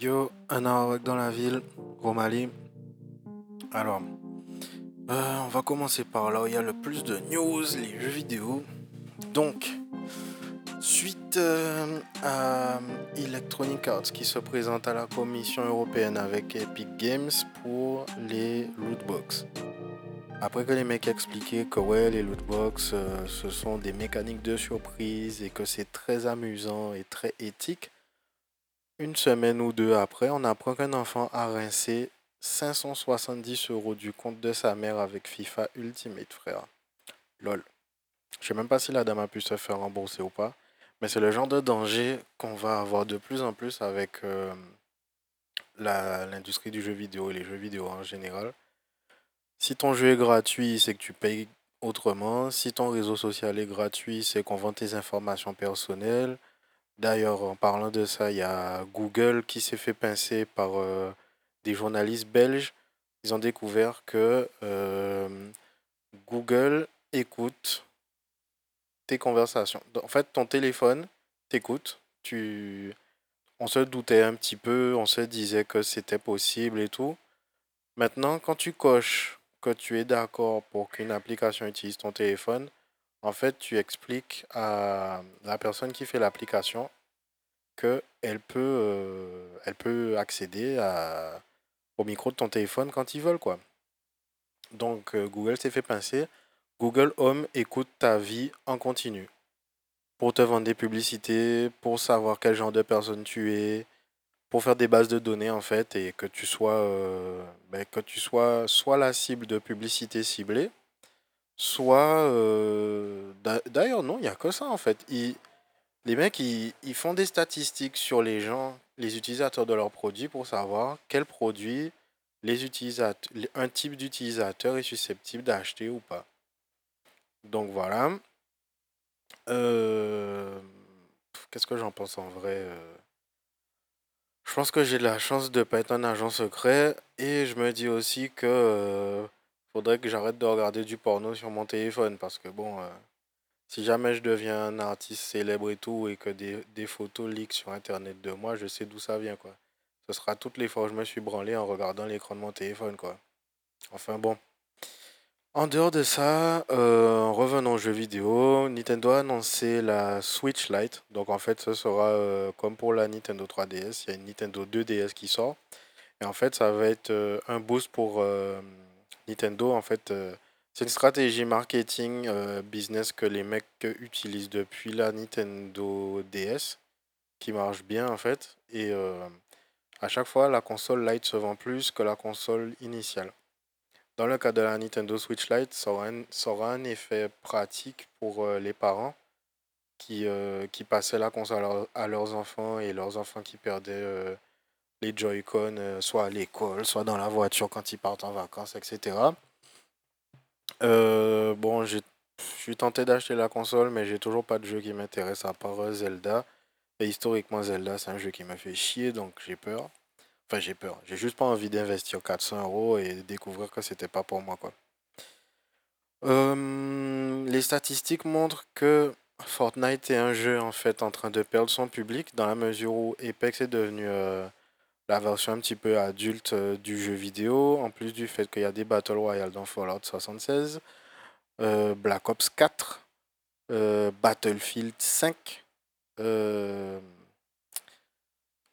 Yo, un Arawak dans la ville, Romali. Alors, euh, on va commencer par là où il y a le plus de news, les jeux vidéo. Donc, suite euh, à Electronic Arts qui se présente à la Commission européenne avec Epic Games pour les lootbox. Après que les mecs expliqué que les lootbox, euh, ce sont des mécaniques de surprise et que c'est très amusant et très éthique, une semaine ou deux après, on apprend qu'un enfant a rincé 570 euros du compte de sa mère avec FIFA Ultimate, frère. Lol. Je sais même pas si la dame a pu se faire rembourser ou pas, mais c'est le genre de danger qu'on va avoir de plus en plus avec euh, l'industrie du jeu vidéo et les jeux vidéo en général. Si ton jeu est gratuit, c'est que tu payes autrement. Si ton réseau social est gratuit, c'est qu'on vend tes informations personnelles. D'ailleurs, en parlant de ça, il y a Google qui s'est fait pincer par euh, des journalistes belges. Ils ont découvert que euh, Google écoute tes conversations. En fait, ton téléphone t'écoute. Tu... On se doutait un petit peu, on se disait que c'était possible et tout. Maintenant, quand tu coches que tu es d'accord pour qu'une application utilise ton téléphone, en fait, tu expliques à la personne qui fait l'application qu'elle peut, euh, elle peut accéder au micro de ton téléphone quand ils veulent, quoi. Donc, euh, Google s'est fait pincer. Google Home écoute ta vie en continu. Pour te vendre des publicités, pour savoir quel genre de personne tu es, pour faire des bases de données, en fait, et que tu sois, euh, ben, que tu sois soit la cible de publicité ciblée, Soit. Euh, d'ailleurs, non, il n'y a que ça en fait. les mecs, ils, font des statistiques sur les gens, les utilisateurs de leurs produits pour savoir quel produit les utilisateurs, un type d'utilisateur est susceptible d'acheter ou pas. Donc voilà. Euh, qu'est-ce que j'en pense en vrai euh? Je pense que j'ai la chance de ne pas être un agent secret et je me dis aussi que faudrait que j'arrête de regarder du porno sur mon téléphone parce que bon, euh, si jamais je deviens un artiste célèbre et tout et que des, des photos leak sur internet de moi, je sais d'où ça vient quoi. Ce sera toutes les fois où je me suis branlé en regardant l'écran de mon téléphone quoi. Enfin bon. En dehors de ça, euh, revenons aux jeux vidéo. Nintendo a annoncé la Switch Lite. Donc en fait, ce sera euh, comme pour la Nintendo 3DS. Il y a une Nintendo 2DS qui sort. Et en fait, ça va être un boost pour Nintendo, en fait, euh, c'est une stratégie marketing euh, business que les mecs utilisent depuis la Nintendo DS, qui marche bien en fait. Et euh, à chaque fois, la console Lite se vend plus que la console initiale. Dans le cas de la Nintendo Switch Lite, ça aura un, effet pratique pour les parents qui, qui passaient la console à, leurs enfants et leurs enfants qui perdaient les Joy-Con, euh, soit à l'école, soit dans la voiture quand ils partent en vacances, etc. Euh, bon, je suis tenté d'acheter la console, mais j'ai toujours pas de jeu qui m'intéresse à part euh, Zelda. Et historiquement, Zelda, c'est un jeu qui m'a fait chier, donc j'ai peur. Enfin, j'ai peur. J'ai juste pas envie d'investir 400 euros et découvrir que c'était pas pour moi, quoi. les statistiques montrent que Fortnite est un jeu en fait en train de perdre son public dans la mesure où Apex est devenu la version un petit peu adulte euh, du jeu vidéo, en plus du fait qu'il y a des Battle Royale dans Fallout 76, euh, Black Ops 4, euh, Battlefield 5. Il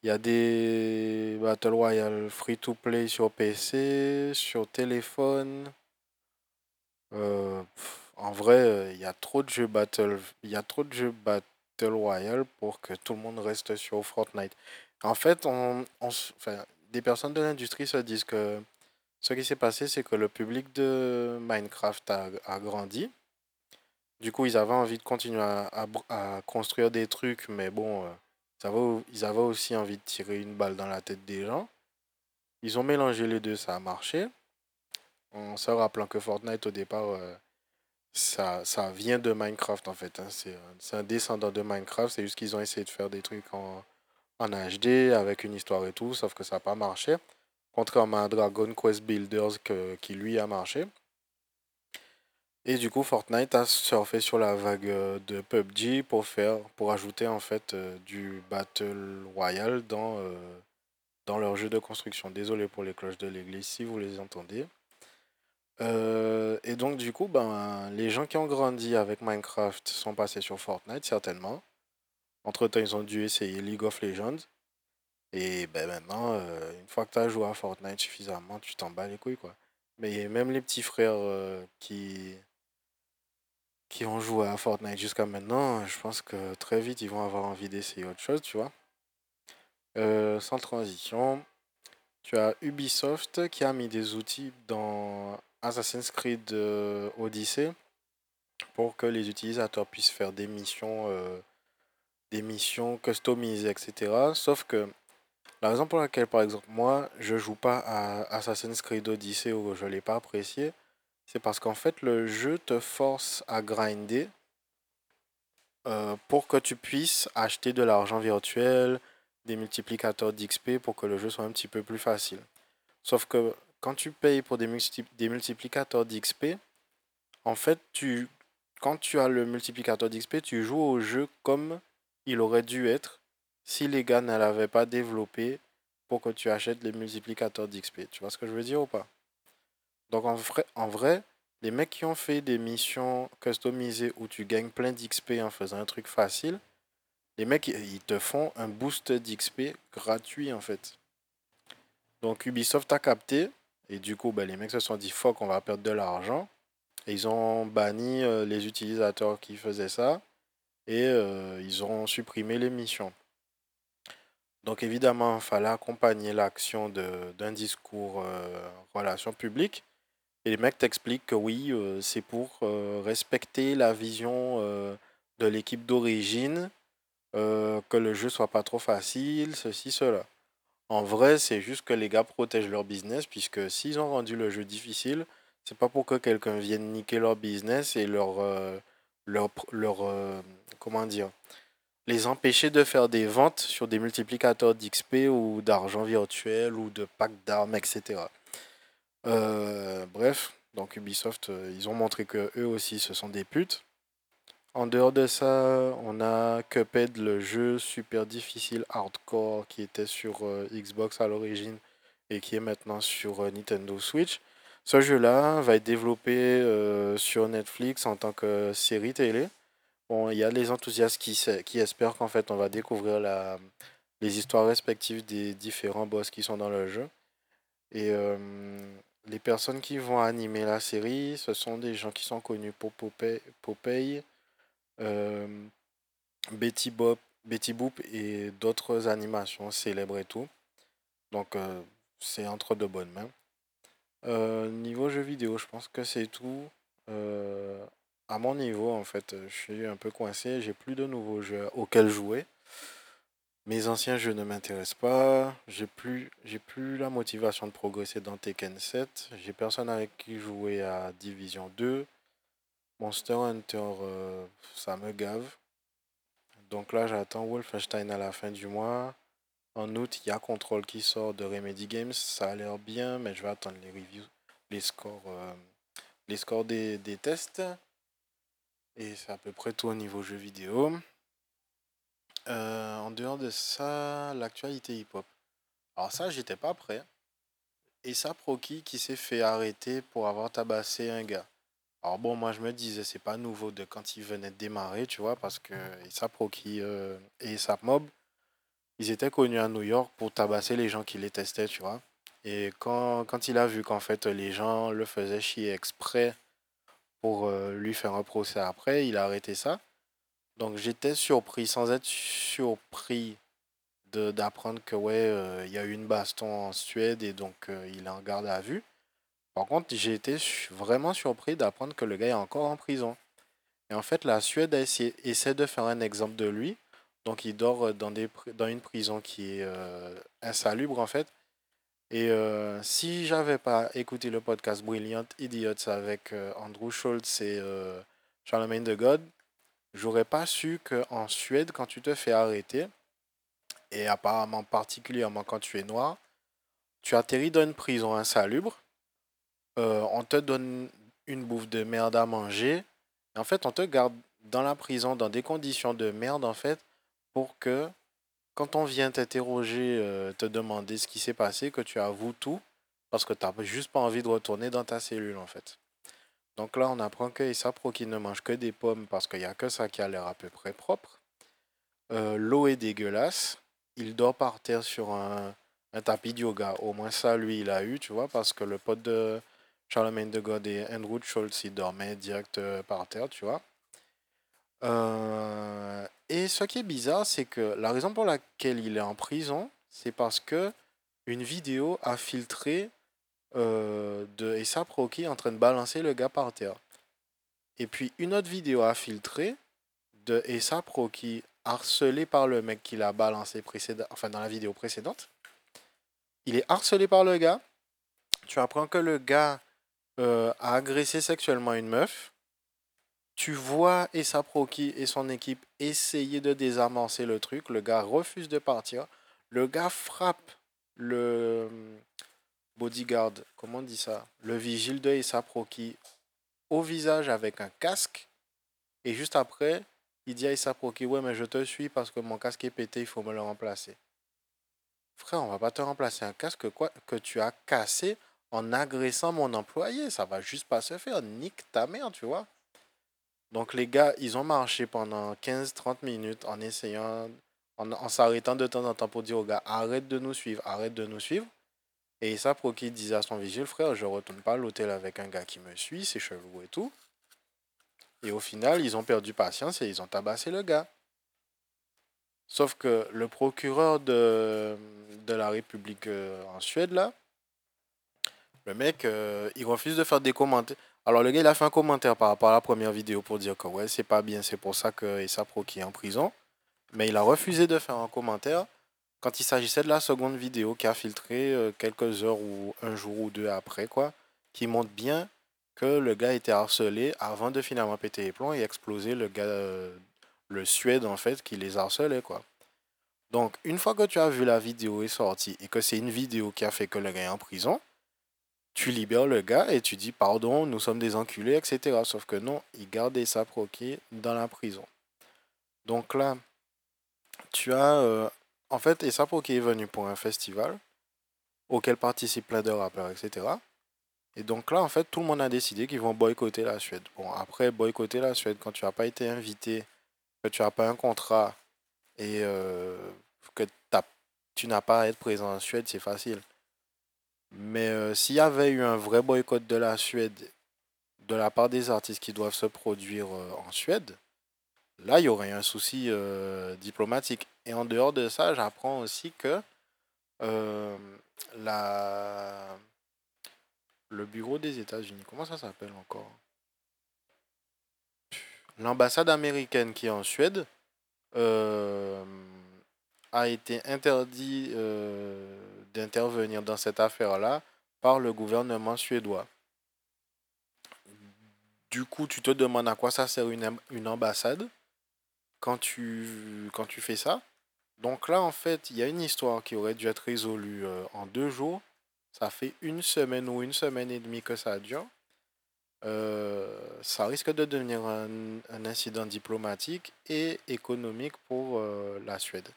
y a des Battle Royale free to play sur PC, sur téléphone. en vrai, il y a trop de jeux Battle, il y a trop de jeux Battle Royale pour que tout le monde reste sur Fortnite. En fait, on, des personnes de l'industrie se disent que ce qui s'est passé, c'est que le public de Minecraft a, grandi. Du coup, ils avaient envie de continuer à, construire des trucs, mais bon, euh, ils, avaient, ils avaient aussi envie de tirer une balle dans la tête des gens. Ils ont mélangé les deux, ça a marché. En se rappelant que Fortnite, au départ, euh, ça, ça vient de Minecraft, en fait. Hein. C'est un descendant de Minecraft. C'est juste qu'ils ont essayé de faire des trucs en, en HD avec une histoire et tout, sauf que ça n'a pas marché. Contrairement à Dragon Quest Builders qui lui a marché. Et du coup, Fortnite a surfé sur la vague euh, de PUBG pour faire, pour ajouter en fait euh, du Battle Royale dans, euh, dans leur jeu de construction. Désolé pour les cloches de l'église si vous les entendez. Et donc du coup, ben, les gens qui ont grandi avec Minecraft sont passés sur Fortnite certainement. Entre-temps, ils ont dû essayer League of Legends. Et ben maintenant, euh, une fois que tu as joué à Fortnite suffisamment, tu t'en bats les couilles quoi. Mais même les petits frères euh, qui, qui ont joué à Fortnite jusqu'à maintenant, je pense que très vite ils vont avoir envie d'essayer autre chose, tu vois. sans transition, tu as Ubisoft qui a mis des outils dans Assassin's Creed euh, Odyssey pour que les utilisateurs puissent faire des missions, euh, des missions customisées, etc. Sauf que la raison pour laquelle, par exemple, moi, je joue pas à Assassin's Creed Odyssey ou je l'ai pas apprécié, c'est parce qu'en fait, le jeu te force à grinder euh, pour que tu puisses acheter de l'argent virtuel, des multiplicateurs d'XP pour que le jeu soit un petit peu plus facile. Sauf que quand tu payes pour des, des multiplicateurs d'XP, en fait, tu, quand tu as le multiplicateur d'XP, tu joues au jeu comme il aurait dû être si les gars ne l'avaient pas développé pour que tu achètes les multiplicateurs d'XP. Tu vois ce que je veux dire ou pas? Donc en vrai, les mecs qui ont fait des missions customisées où tu gagnes plein d'XP en faisant un truc facile, les mecs, ils te font un boost d'XP gratuit en fait. Donc Ubisoft a capté, et du coup, ben, les mecs se sont dit, fuck, on va perdre de l'argent. Et ils ont banni euh, les utilisateurs qui faisaient ça. Et euh, ils ont supprimé les missions. Donc évidemment, il fallait accompagner l'action d'un discours euh, relation publique. Et les mecs t'expliquent que oui, c'est pour respecter la vision de l'équipe d'origine, que le jeu soit pas trop facile, ceci, cela. En vrai, c'est juste que les gars protègent leur business, puisque s'ils ont rendu le jeu difficile, c'est pas pour que quelqu'un vienne niquer leur business et leur, euh, leur, leur euh, comment dire, les empêcher de faire des ventes sur des multiplicateurs d'XP ou d'argent virtuel ou de packs d'armes, etc. Euh, bref, donc Ubisoft, ils ont montré que eux aussi ce sont des putes. En dehors de ça, on a Cuphead, le jeu super difficile hardcore qui était sur euh, Xbox à l'origine et qui est maintenant sur euh, Nintendo Switch. Ce jeu-là va être développé euh, sur Netflix en tant que série télé. Bon, il y a les enthousiastes qui, qui espèrent qu'en fait on va découvrir la, les histoires respectives des différents boss qui sont dans le jeu. Et les personnes qui vont animer la série, ce sont des gens qui sont connus pour Popeye euh, Betty, Betty Boop et d'autres animations célèbres et tout. Donc euh, c'est entre de bonnes mains. Euh, niveau jeux vidéo, je pense que c'est tout. à mon niveau, en fait, je suis un peu coincé. J'ai plus de nouveaux jeux auxquels jouer. Mes anciens jeux ne m'intéressent pas. J'ai plus, j'ai plus la motivation de progresser dans Tekken 7. J'ai personne avec qui jouer à Division 2. Monster Hunter, euh, ça me gave. Donc là, j'attends Wolfenstein à la fin du mois. En août, il y a Control qui sort de Remedy Games. Ça a l'air bien, mais je vais attendre les reviews, les scores, euh, les scores des, tests. Et c'est à peu près tout au niveau jeu vidéo. Euh, en dehors de ça, l'actualité hip-hop. Alors ça, j'étais pas prêt. Et ça, Proki qui s'est fait arrêter pour avoir tabassé un gars. Alors bon, moi je me disais, c'est pas nouveau de quand ils venaient de démarrer, tu vois, parce que Rocky euh, et Mob, ils étaient connus à New York pour tabasser les gens qui les testaient, tu vois. Et quand, quand il a vu qu'en fait les gens le faisaient chier exprès pour euh, lui faire un procès après, il a arrêté ça. Donc j'étais surpris, sans être surpris d'apprendre que ouais, euh, il y a eu une baston en Suède et donc il est en garde à vue. Par contre, j'ai été vraiment surpris d'apprendre que le gars est encore en prison. Et en fait, la Suède essaie de faire un exemple de lui. Donc, il dort euh, dans, des, dans une prison qui est euh, insalubre, en fait. Et euh, si j'avais pas écouté le podcast Brilliant Idiots avec Andrew Schultz et Charlemagne de God, j'aurais pas su qu'en Suède, quand tu te fais arrêter, et apparemment particulièrement quand tu es noir, tu atterris dans une prison insalubre euh, on te donne une bouffe de merde à manger. En fait, on te garde dans la prison dans des conditions de merde, en fait, pour que quand on vient t'interroger, euh, te demander ce qui s'est passé, que tu avoues tout, parce que tu n'as juste pas envie de retourner dans ta cellule, en fait. Donc là, on apprend que qui ne mange que des pommes parce qu'il n'y a que ça qui a l'air à peu près propre. Euh, l'eau est dégueulasse. Il dort par terre sur un, tapis de yoga. Au moins ça, lui, il a eu, tu vois, parce que le pote de Charlemagne de God et Andrew Schultz, il dormait direct euh, par terre, tu vois. Euh, et ce qui est bizarre, c'est que la raison pour laquelle il est en prison, c'est parce que une vidéo a filtré euh, de ASAP Rocky en train de balancer le gars par terre. Et puis une autre vidéo a filtré de ASAP Rocky harcelé par le mec qui l'a balancé précédent, enfin dans la vidéo précédente. Il est harcelé par le gars. Tu apprends que le gars euh, a agressé sexuellement une meuf. Tu vois ASAP Rocky et son équipe essayer de désamorcer le truc. Le gars refuse de partir. Le gars frappe le bodyguard, comment on dit ça Le vigile de Issa Proki au visage avec un casque. Et juste après, il dit à Issa Proki Ouais, mais je te suis parce que mon casque est pété, il faut me le remplacer. Frère, on va pas te remplacer un casque quoi, que tu as cassé en agressant mon employé. Ça va juste pas se faire. Nique ta mère, tu vois. Donc les gars, ils ont marché pendant 15-30 minutes en essayant, en, s'arrêtant de temps en temps pour dire aux gars, arrête de nous suivre, arrête de nous suivre. Et ça, qu'il disait à son vigile, frère, je retourne pas à l'hôtel avec un gars qui me suit, c'est chelou et tout. Et au final, ils ont perdu patience et ils ont tabassé le gars. Sauf que le procureur de, de la République euh, en Suède, là, le mec, euh, il refuse de faire des commentaires. Alors, le gars, il a fait un commentaire par rapport à la première vidéo pour dire que ouais, c'est pas bien, c'est pour ça que Issa qui est en prison. Mais il a refusé de faire un commentaire quand il s'agissait de la seconde vidéo qui a filtré euh, quelques heures ou un jour ou deux après, quoi, qui montre bien que le gars était harcelé avant de finalement péter les plombs et exploser le gars, euh, le Suède en fait, qui les harcelait, quoi. Donc, une fois que tu as vu la vidéo est sortie et que c'est une vidéo qui a fait que le gars est en prison, tu libères le gars et tu dis pardon, nous sommes des enculés, etc. Sauf que non, il gardait sa proquée dans la prison. Donc là, tu as euh, en fait, et qui est venu pour un festival auquel participent plein de rappeurs, etc. Et donc là, en fait, tout le monde a décidé qu'ils vont boycotter la Suède. Bon, après, boycotter la Suède, quand tu n'as pas été invité, que tu n'as pas un contrat et euh, que tu n'as pas à être présent en Suède, c'est facile. Mais euh, s'il y avait eu un vrai boycott de la Suède de la part des artistes qui doivent se produire euh, en Suède, là, il y aurait un souci diplomatique. Et en dehors de ça, j'apprends aussi que euh, la... le bureau des États-Unis, comment ça s'appelle encore? L'ambassade américaine qui est en Suède euh, a été interdit euh, d'intervenir dans cette affaire-là par le gouvernement suédois. Du coup, tu te demandes à quoi ça sert une, une ambassade quand tu, quand tu fais ça. Donc là, en fait, il y a une histoire qui aurait dû être résolue euh, en deux jours. Ça fait une semaine ou une semaine et demie que ça dure. Euh, ça risque de devenir un, incident diplomatique et économique pour euh, la Suède.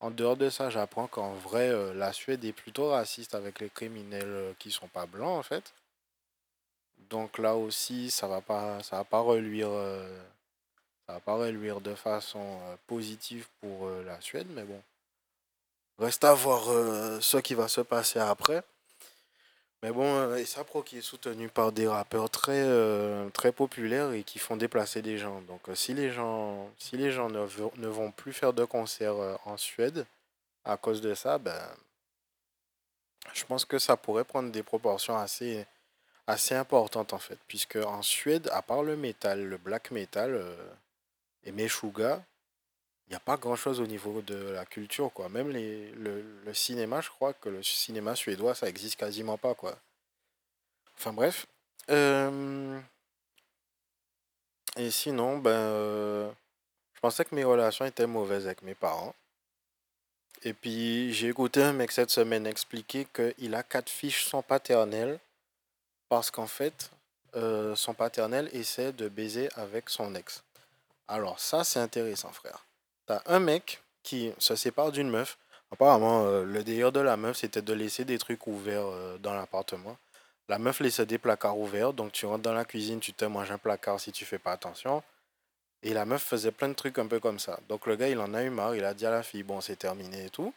En dehors de ça, j'apprends qu'en vrai, la Suède est plutôt raciste avec les criminels qui sont pas blancs, en fait. Donc là aussi, ça va pas, ça va pas reluire ça va pas de façon euh, positive pour euh, la Suède, mais bon. Reste à voir euh, ce qui va se passer après. Mais bon, Pro qui est soutenu par des rappeurs très, très populaires et qui font déplacer des gens. Donc si les gens, si les gens ne, ne vont plus faire de concerts en Suède à cause de ça, ben, je pense que ça pourrait prendre des proportions assez, assez importantes en fait. Puisque en Suède, à part le métal, le black metal, et Meshuga, il n'y a pas grand-chose au niveau de la culture, quoi. Même les, le, cinéma, je crois que le cinéma suédois, ça existe quasiment pas, quoi. Enfin bref. Euh, et sinon, ben, euh, je pensais que mes relations étaient mauvaises avec mes parents. Et puis, j'ai écouté un mec cette semaine expliquer qu'il a quatre fiches son paternel parce qu'en fait, euh, son paternel essaie de baiser avec son ex. Alors ça, c'est intéressant, frère. T'as un mec qui se sépare d'une meuf. Apparemment, euh, le délire de la meuf, c'était de laisser des trucs ouverts euh, dans l'appartement. La meuf laissait des placards ouverts, donc tu rentres dans la cuisine, tu te manges un placard si tu fais pas attention. Et la meuf faisait plein de trucs un peu comme ça. Donc le gars, il en a eu marre, il a dit à la fille, bon, c'est terminé et tout.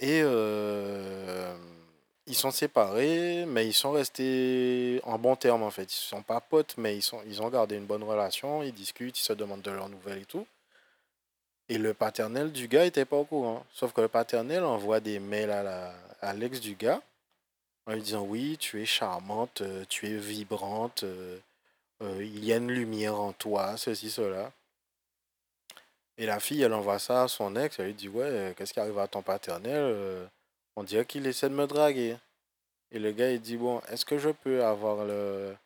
Et euh, ils sont séparés, mais ils sont restés en bon terme en fait. Ils sont pas potes, mais ils, ils ont gardé une bonne relation, ils discutent, ils se demandent de leurs nouvelles et tout. Et le paternel du gars était pas au courant. Sauf que le paternel envoie des mails à, la, l'ex du gars en lui disant oui, tu es charmante, euh, tu es vibrante, euh, euh, il y a une lumière en toi, ceci, cela. Et la fille, elle envoie ça à son ex, elle lui dit ouais, qu'est-ce qui arrive à ton paternel On dirait qu'il essaie de me draguer. Et le gars, il dit bon, est-ce que je peux avoir le,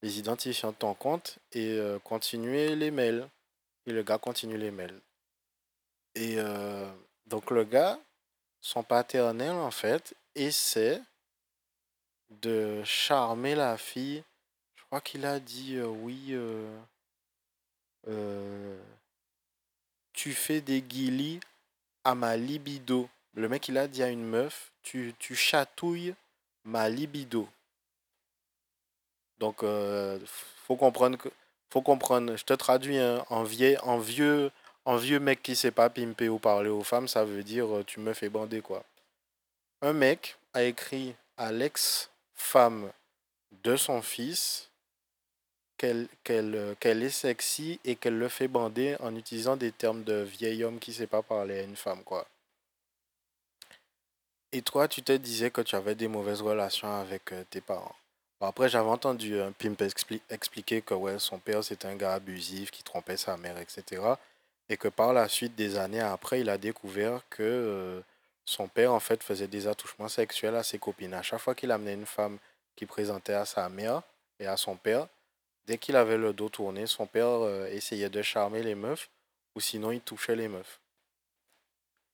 les identifiants de ton compte et continuer les mails? Et le gars continue les mails. Et donc le gars, son paternel, en fait, essaie de charmer la fille. Je crois qu'il a dit oui. tu fais des guilis à ma libido. Le mec, il a dit à une meuf, tu, tu chatouilles ma libido. Donc, faut comprendre que, faut comprendre. Je te traduis hein, en, vieil, en vieux, un vieux mec qui sait pas pimper ou parler aux femmes, ça veut dire euh, tu me fais bander quoi. Un mec a écrit à l'ex-femme de son fils qu'elle euh, qu'elle est sexy et qu'elle le fait bander en utilisant des termes de vieil homme qui sait pas parler à une femme quoi. Et toi, tu te disais que tu avais des mauvaises relations avec euh, tes parents. après, j'avais entendu un pimp expliquer que ouais, son père c'était un gars abusif qui trompait sa mère, etc. Et que par la suite, des années après, il a découvert que euh, son père, en fait, faisait des attouchements sexuels à ses copines. À chaque fois qu'il amenait une femme qui présentait à sa mère et à son père, dès qu'il avait le dos tourné, son père euh, essayait de charmer les meufs ou sinon il touchait les meufs.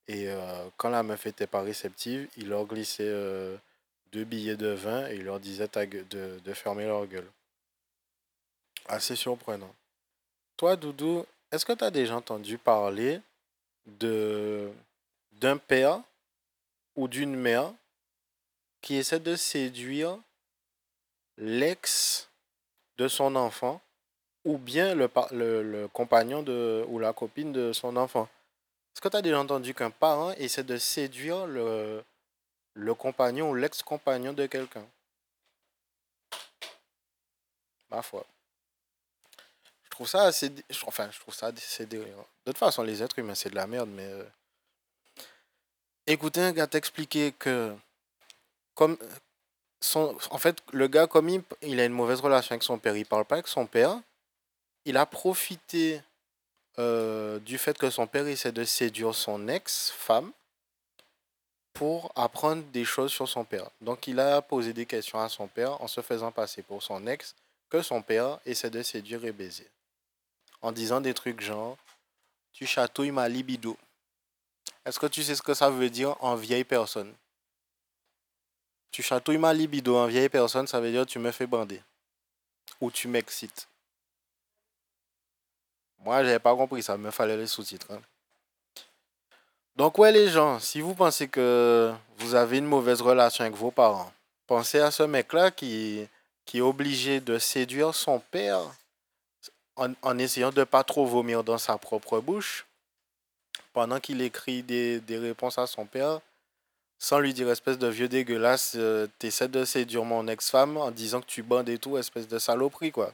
Et euh, quand la meuf était pas réceptive, il leur glissait deux billets de vin et il leur disait de fermer leur gueule. Assez surprenant. Toi, Doudou, est-ce que tu as déjà entendu parler de d'un père ou d'une mère qui essaie de séduire l'ex de son enfant ou bien le, le, compagnon de, ou la copine de son enfant? Est-ce que tu as déjà entendu qu'un parent essaie de séduire le, le compagnon ou l'ex-compagnon de quelqu'un? Ma foi trouve ça assez. Enfin, je trouve ça assez De toute façon, les êtres humains, c'est de la merde, mais. Euh, écoutez un gars t'expliquer que. Comme. Son... En fait, le gars, comme il, a une mauvaise relation avec son père, il parle pas avec son père. Il a profité euh, du fait que son père essaie de séduire son ex-femme pour apprendre des choses sur son père. Donc il a posé des questions à son père en se faisant passer pour son ex que son père essaie de séduire et baiser en disant des trucs genre Tu chatouilles ma libido. Est-ce que tu sais ce que ça veut dire en vieille personne? Tu chatouilles ma libido en vieille personne, ça veut dire tu me fais bander. Ou tu m'excites. Moi, j'avais pas compris ça, me fallait les sous-titres. Hein. Donc, ouais, les gens, si vous pensez que vous avez une mauvaise relation avec vos parents, pensez à ce mec-là qui, qui est obligé de séduire son père en, essayant de pas trop vomir dans sa propre bouche, pendant qu'il écrit des, réponses à son père, sans lui dire espèce de vieux dégueulasse, euh, t'essaies de séduire mon ex-femme en disant que tu bandes et tout, espèce de saloperie quoi.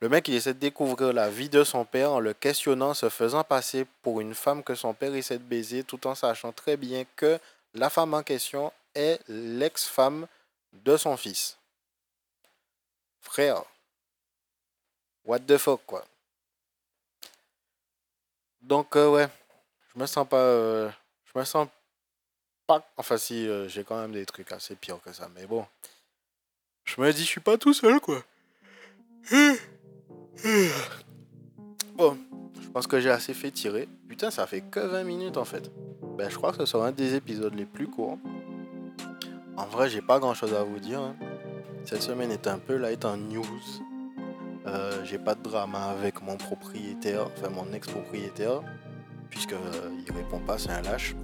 Le mec il essaie de découvrir la vie de son père en le questionnant, se faisant passer pour une femme que son père essaie de baiser, tout en sachant très bien que la femme en question est l'ex-femme de son fils. Frère, What the fuck, quoi. Donc, euh, ouais, je me sens pas. Euh, je me sens pas. Enfin, si, euh, j'ai quand même des trucs assez pires que ça, mais bon. Je me dis, je suis pas tout seul, quoi. Bon, je pense que j'ai assez fait tirer. Putain, ça fait que 20 minutes en fait. Ben, je crois que ce sera un des épisodes les plus courts. En vrai, j'ai pas grand chose à vous dire. Hein. Cette semaine est un peu light en news. Euh, j'ai pas de drama avec mon propriétaire, enfin mon ex-propriétaire. puisque euh, il répond pas, c'est un lâche.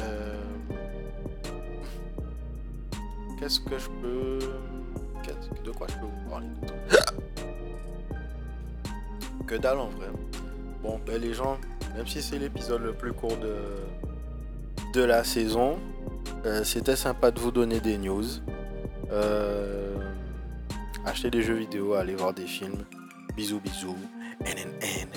Euh, Qu'est-ce que je peux. De quoi je peux vous parler? Que dalle en vrai. Bon, ben les gens, même si c'est l'épisode le plus court de, de la saison, c'était sympa de vous donner des news. Euh, achetez des jeux vidéo, allez voir des films. Bisous, bisous. NNN.